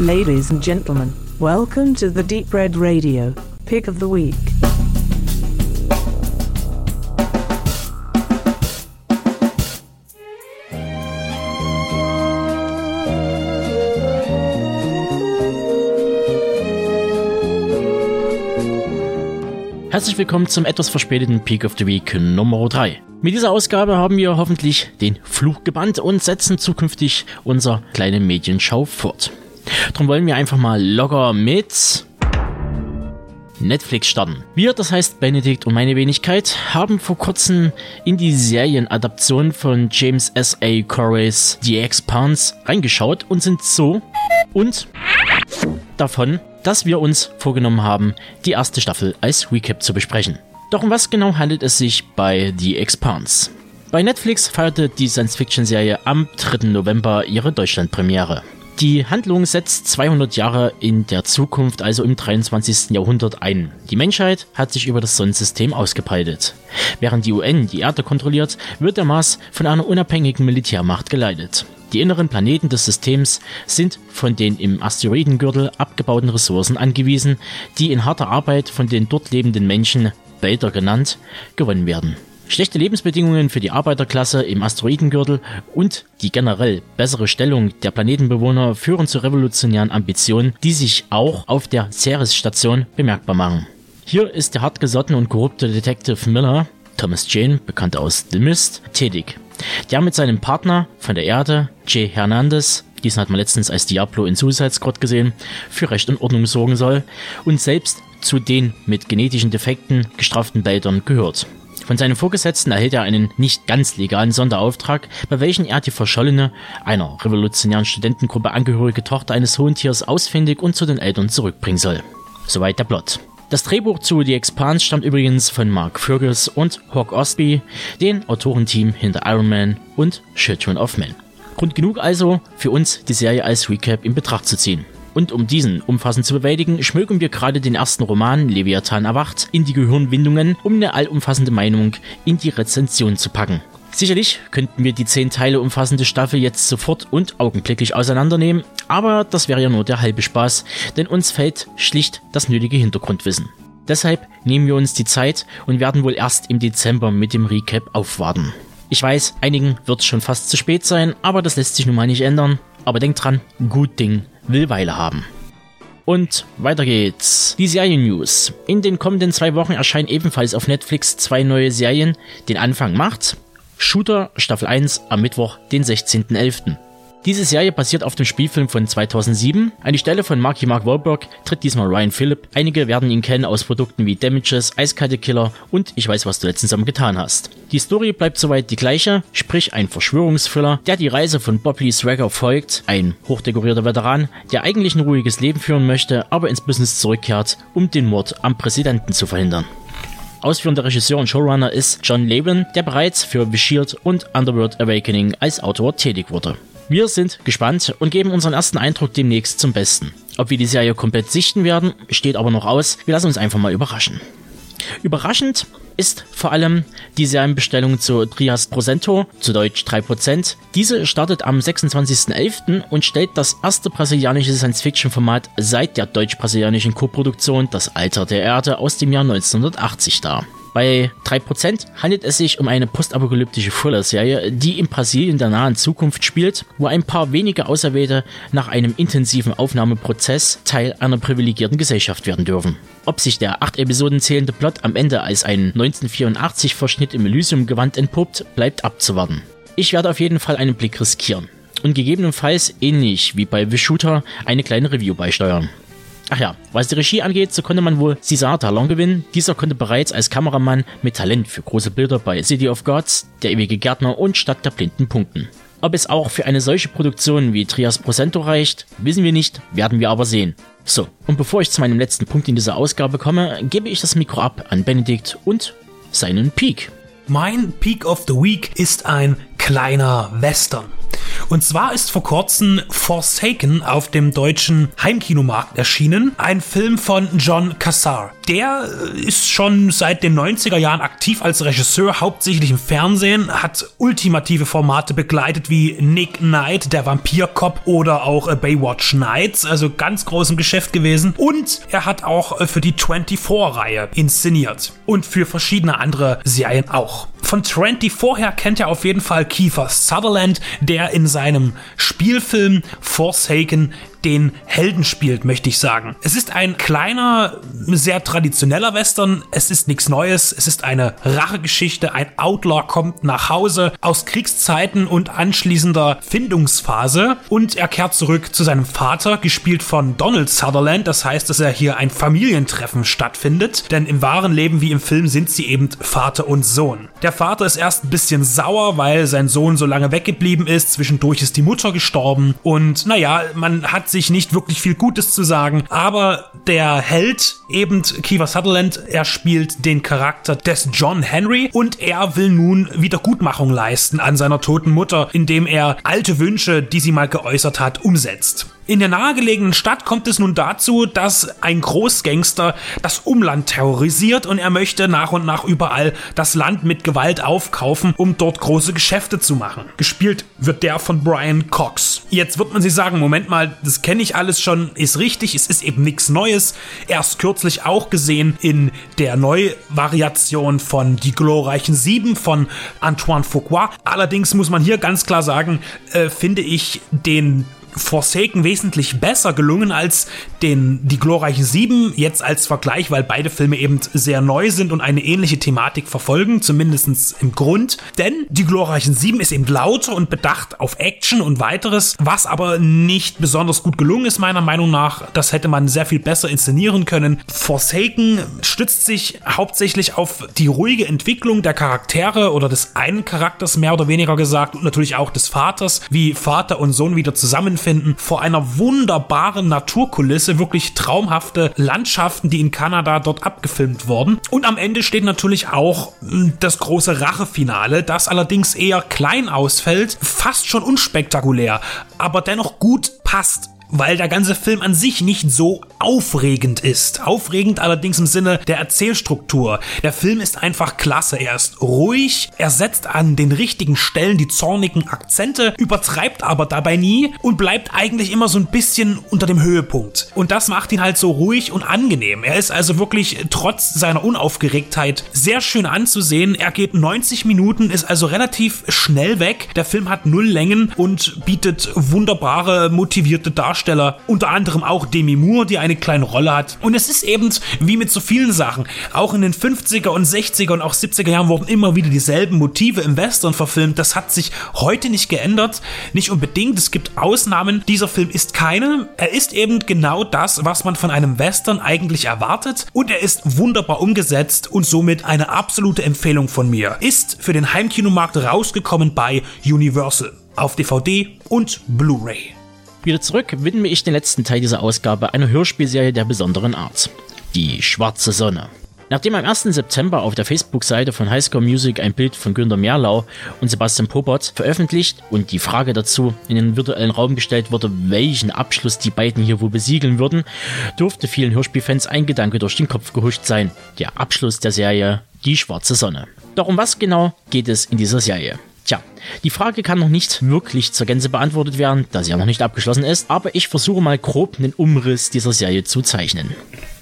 Ladies and gentlemen, welcome to the Deep Red Radio Pick of the Week. Herzlich willkommen zum etwas verspäteten Peak of the Week Nummer 3. Mit dieser Ausgabe haben wir hoffentlich den Fluch gebannt und setzen zukünftig unser kleine Medienschau fort. Darum wollen wir einfach mal locker mit Netflix starten. Wir, das heißt Benedikt und meine Wenigkeit, haben vor kurzem in die Serienadaption von James S. A. Corey's The Expanse reingeschaut und sind so und davon dass wir uns vorgenommen haben, die erste Staffel als Recap zu besprechen. Doch um was genau handelt es sich bei The Expanse? Bei Netflix feierte die Science-Fiction-Serie am 3. November ihre Deutschlandpremiere. Die Handlung setzt 200 Jahre in der Zukunft, also im 23. Jahrhundert ein. Die Menschheit hat sich über das Sonnensystem ausgebreitet. Während die UN die Erde kontrolliert, wird der Mars von einer unabhängigen Militärmacht geleitet. Die inneren Planeten des Systems sind von den im Asteroidengürtel abgebauten Ressourcen angewiesen, die in harter Arbeit von den dort lebenden Menschen, Bader genannt, gewonnen werden. Schlechte Lebensbedingungen für die Arbeiterklasse im Asteroidengürtel und die generell bessere Stellung der Planetenbewohner führen zu revolutionären Ambitionen, die sich auch auf der Ceres-Station bemerkbar machen. Hier ist der hartgesottene und korrupte Detective Miller, Thomas Jane, bekannt aus The Mist, tätig der mit seinem Partner von der Erde, Jay Hernandez, diesen hat man letztens als Diablo in Suicide Squad gesehen, für Recht und Ordnung sorgen soll und selbst zu den mit genetischen Defekten gestraften Bildern gehört. Von seinem Vorgesetzten erhält er einen nicht ganz legalen Sonderauftrag, bei welchem er die verschollene, einer revolutionären Studentengruppe angehörige Tochter eines hohen Tiers ausfindig und zu den Eltern zurückbringen soll. Soweit der Plot. Das Drehbuch zu The Expanse stammt übrigens von Mark Fergus und Hawk Ostby, den Autorenteam hinter Iron Man und Children of Men. Grund genug also für uns, die Serie als Recap in Betracht zu ziehen. Und um diesen umfassend zu bewältigen, schmökern wir gerade den ersten Roman Leviathan erwacht in die Gehirnwindungen, um eine allumfassende Meinung in die Rezension zu packen. Sicherlich könnten wir die zehn Teile umfassende Staffel jetzt sofort und augenblicklich auseinandernehmen, aber das wäre ja nur der halbe Spaß, denn uns fehlt schlicht das nötige Hintergrundwissen. Deshalb nehmen wir uns die Zeit und werden wohl erst im Dezember mit dem Recap aufwarten. Ich weiß, einigen wird es schon fast zu spät sein, aber das lässt sich nun mal nicht ändern. Aber denkt dran, gut Ding will Weile haben. Und weiter geht's. Die Serien-News. In den kommenden zwei Wochen erscheinen ebenfalls auf Netflix zwei neue Serien. Den Anfang macht Shooter Staffel 1 am Mittwoch, den 16.11. Diese Serie basiert auf dem Spielfilm von 2007. An die Stelle von Marky Mark Wahlberg tritt diesmal Ryan Phillip. Einige werden ihn kennen aus Produkten wie Damages, Eiskalte Killer und Ich weiß, was du letztens am getan hast. Die Story bleibt soweit die gleiche, sprich ein Verschwörungsthriller, der die Reise von Bob Lee Swagger folgt, ein hochdekorierter Veteran, der eigentlich ein ruhiges Leben führen möchte, aber ins Business zurückkehrt, um den Mord am Präsidenten zu verhindern. Ausführender Regisseur und Showrunner ist John Leben, der bereits für The Shield und Underworld Awakening als Autor tätig wurde. Wir sind gespannt und geben unseren ersten Eindruck demnächst zum Besten. Ob wir die Serie komplett sichten werden, steht aber noch aus. Wir lassen uns einfach mal überraschen. Überraschend ist vor allem die Serienbestellung zu Trias Prosento, zu Deutsch 3%. Diese startet am 26.11. und stellt das erste brasilianische Science-Fiction-Format seit der deutsch-brasilianischen Koproduktion Das Alter der Erde aus dem Jahr 1980 dar. Bei 3% handelt es sich um eine postapokalyptische Thriller-Serie, die in Brasilien der nahen Zukunft spielt, wo ein paar wenige Auserwählte nach einem intensiven Aufnahmeprozess Teil einer privilegierten Gesellschaft werden dürfen. Ob sich der 8 Episoden zählende Plot am Ende als ein 1984-Verschnitt im Elysium-Gewand entpuppt, bleibt abzuwarten. Ich werde auf jeden Fall einen Blick riskieren und gegebenenfalls ähnlich wie bei The Shooter eine kleine Review beisteuern. Ach ja, was die Regie angeht, so konnte man wohl César Talon gewinnen. Dieser konnte bereits als Kameramann mit Talent für große Bilder bei City of Gods, Der ewige Gärtner und Stadt der Blinden punkten. Ob es auch für eine solche Produktion wie Trias Prosento reicht, wissen wir nicht, werden wir aber sehen. So, und bevor ich zu meinem letzten Punkt in dieser Ausgabe komme, gebe ich das Mikro ab an Benedikt und seinen Peak. Mein Peak of the Week ist ein kleiner Western. Und zwar ist vor kurzem Forsaken auf dem deutschen Heimkinomarkt erschienen. Ein Film von John Cassar. Der äh, ist schon seit den 90er Jahren aktiv als Regisseur, hauptsächlich im Fernsehen, hat ultimative Formate begleitet wie Nick Knight, der Vampircop oder auch äh, Baywatch Nights, also ganz groß im Geschäft gewesen. Und er hat auch äh, für die 24-Reihe inszeniert und für verschiedene andere Serien auch. Von 24 her kennt er auf jeden Fall Kiefer Sutherland, der in seinem Spielfilm Forsaken den Helden spielt, möchte ich sagen. Es ist ein kleiner, sehr traditioneller Western. Es ist nichts Neues. Es ist eine Rachegeschichte. Ein Outlaw kommt nach Hause aus Kriegszeiten und anschließender Findungsphase und er kehrt zurück zu seinem Vater, gespielt von Donald Sutherland. Das heißt, dass er hier ein Familientreffen stattfindet, denn im wahren Leben wie im Film sind sie eben Vater und Sohn. Der Vater ist erst ein bisschen sauer, weil sein Sohn so lange weggeblieben ist. Zwischendurch ist die Mutter gestorben und naja, man hat sich nicht wirklich viel Gutes zu sagen, aber der Held, eben Kiefer Sutherland, er spielt den Charakter des John Henry und er will nun Wiedergutmachung leisten an seiner toten Mutter, indem er alte Wünsche, die sie mal geäußert hat, umsetzt. In der nahegelegenen Stadt kommt es nun dazu, dass ein Großgangster das Umland terrorisiert und er möchte nach und nach überall das Land mit Gewalt aufkaufen, um dort große Geschäfte zu machen. Gespielt wird der von Brian Cox. Jetzt wird man sich sagen, Moment mal, das kenne ich alles schon, ist richtig, es ist eben nichts Neues. Erst kürzlich auch gesehen in der Neuvariation von Die glorreichen Sieben von Antoine Fuqua. Allerdings muss man hier ganz klar sagen, äh, finde ich den Forsaken wesentlich besser gelungen als den Die glorreichen Sieben, jetzt als Vergleich, weil beide Filme eben sehr neu sind und eine ähnliche Thematik verfolgen, zumindest im Grund. Denn Die glorreichen Sieben ist eben lauter und bedacht auf Action und weiteres, was aber nicht besonders gut gelungen ist, meiner Meinung nach. Das hätte man sehr viel besser inszenieren können. Forsaken stützt sich hauptsächlich auf die ruhige Entwicklung der Charaktere oder des einen Charakters mehr oder weniger gesagt und natürlich auch des Vaters, wie Vater und Sohn wieder zusammenfinden finden, vor einer wunderbaren Naturkulisse, wirklich traumhafte Landschaften, die in Kanada dort abgefilmt wurden. Und am Ende steht natürlich auch hm, das große Rachefinale, das allerdings eher klein ausfällt, fast schon unspektakulär, aber dennoch gut passt weil der ganze Film an sich nicht so aufregend ist. Aufregend allerdings im Sinne der Erzählstruktur. Der Film ist einfach klasse. Er ist ruhig, er setzt an den richtigen Stellen die zornigen Akzente, übertreibt aber dabei nie und bleibt eigentlich immer so ein bisschen unter dem Höhepunkt. Und das macht ihn halt so ruhig und angenehm. Er ist also wirklich trotz seiner Unaufgeregtheit sehr schön anzusehen. Er geht 90 Minuten, ist also relativ schnell weg. Der Film hat null Längen und bietet wunderbare, motivierte Darstellungen Darsteller, unter anderem auch Demi Moore, die eine kleine Rolle hat. Und es ist eben wie mit so vielen Sachen. Auch in den 50er und 60er und auch 70er Jahren wurden immer wieder dieselben Motive im Western verfilmt. Das hat sich heute nicht geändert. Nicht unbedingt. Es gibt Ausnahmen. Dieser Film ist keine. Er ist eben genau das, was man von einem Western eigentlich erwartet. Und er ist wunderbar umgesetzt und somit eine absolute Empfehlung von mir. Ist für den Heimkinomarkt rausgekommen bei Universal auf DVD und Blu-ray. Wieder zurück widme ich den letzten Teil dieser Ausgabe einer Hörspielserie der besonderen Art. Die Schwarze Sonne. Nachdem am 1. September auf der Facebook-Seite von Highscore Music ein Bild von Günter Merlau und Sebastian Popert veröffentlicht und die Frage dazu in den virtuellen Raum gestellt wurde, welchen Abschluss die beiden hier wohl besiegeln würden, durfte vielen Hörspielfans ein Gedanke durch den Kopf gehuscht sein. Der Abschluss der Serie Die Schwarze Sonne. Doch um was genau geht es in dieser Serie? Tja, die Frage kann noch nicht wirklich zur Gänze beantwortet werden, da sie ja noch nicht abgeschlossen ist, aber ich versuche mal grob einen Umriss dieser Serie zu zeichnen.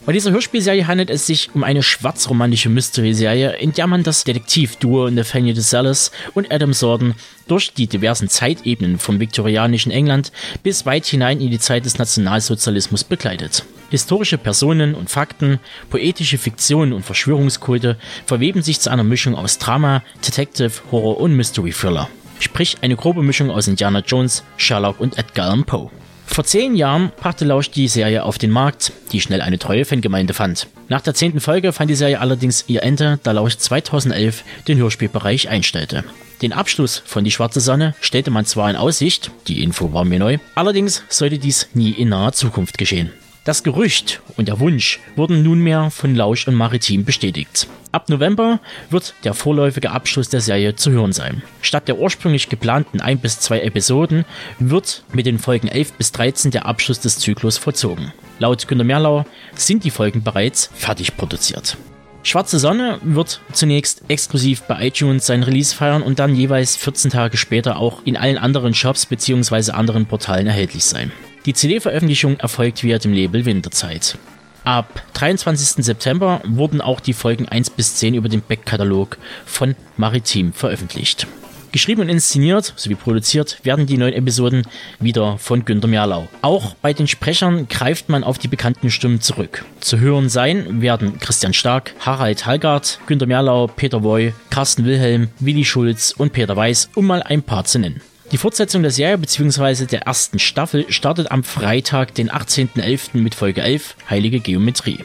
Bei dieser Hörspielserie handelt es sich um eine schwarzromantische Mystery-Serie, in der man das Detektivduo Nathaniel DeSalles und Adam Sorden durch die diversen Zeitebenen vom viktorianischen England bis weit hinein in die Zeit des Nationalsozialismus begleitet. Historische Personen und Fakten, poetische Fiktionen und Verschwörungskulte verweben sich zu einer Mischung aus Drama, Detective, Horror und Mystery Thriller. Sprich eine grobe Mischung aus Indiana Jones, Sherlock und Edgar Allan Poe. Vor zehn Jahren brachte Lausch die Serie auf den Markt, die schnell eine treue Fangemeinde fand. Nach der zehnten Folge fand die Serie allerdings ihr Ende, da Lausch 2011 den Hörspielbereich einstellte. Den Abschluss von Die Schwarze Sonne stellte man zwar in Aussicht, die Info war mir neu, allerdings sollte dies nie in naher Zukunft geschehen. Das Gerücht und der Wunsch wurden nunmehr von Lausch und Maritim bestätigt. Ab November wird der vorläufige Abschluss der Serie zu hören sein. Statt der ursprünglich geplanten ein bis zwei Episoden wird mit den Folgen 11 bis 13 der Abschluss des Zyklus vollzogen. Laut Günter Merlau sind die Folgen bereits fertig produziert. Schwarze Sonne wird zunächst exklusiv bei iTunes sein Release feiern und dann jeweils 14 Tage später auch in allen anderen Shops bzw. anderen Portalen erhältlich sein. Die CD-Veröffentlichung erfolgt via dem Label Winterzeit. Ab 23. September wurden auch die Folgen 1 bis 10 über den Backkatalog von Maritim veröffentlicht. Geschrieben und inszeniert sowie produziert werden die neuen Episoden wieder von Günter Merlau. Auch bei den Sprechern greift man auf die bekannten Stimmen zurück. Zu hören sein werden Christian Stark, Harald Hallgard, Günter Merlau, Peter Woy, Carsten Wilhelm, Willi Schulz und Peter Weiß, um mal ein paar zu nennen. Die Fortsetzung der Serie bzw. der ersten Staffel startet am Freitag, den 18.11. mit Folge 11, Heilige Geometrie.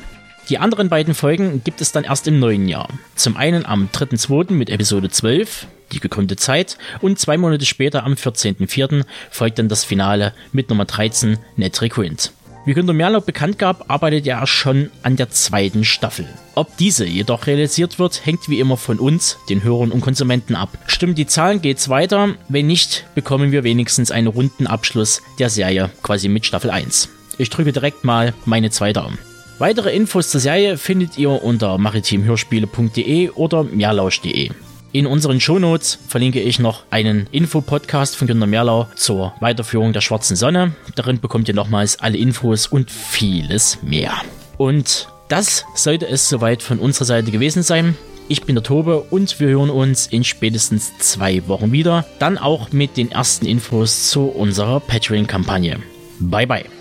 Die anderen beiden Folgen gibt es dann erst im neuen Jahr. Zum einen am 3.2. mit Episode 12, die gekrönte Zeit, und zwei Monate später am 14.4. folgt dann das Finale mit Nummer 13, Net Requint. Wie Günter Merlau bekannt gab, arbeitet er schon an der zweiten Staffel. Ob diese jedoch realisiert wird, hängt wie immer von uns, den Hörern und Konsumenten ab. Stimmen die Zahlen, geht's weiter. Wenn nicht, bekommen wir wenigstens einen runden Abschluss der Serie, quasi mit Staffel 1. Ich drücke direkt mal meine zwei Daumen. Weitere Infos zur Serie findet ihr unter maritimhörspiele.de oder mehrlausch.de. In unseren Shownotes verlinke ich noch einen Infopodcast von Günter Merlau zur Weiterführung der Schwarzen Sonne. Darin bekommt ihr nochmals alle Infos und vieles mehr. Und das sollte es soweit von unserer Seite gewesen sein. Ich bin der Tobe und wir hören uns in spätestens zwei Wochen wieder. Dann auch mit den ersten Infos zu unserer Patreon-Kampagne. Bye bye.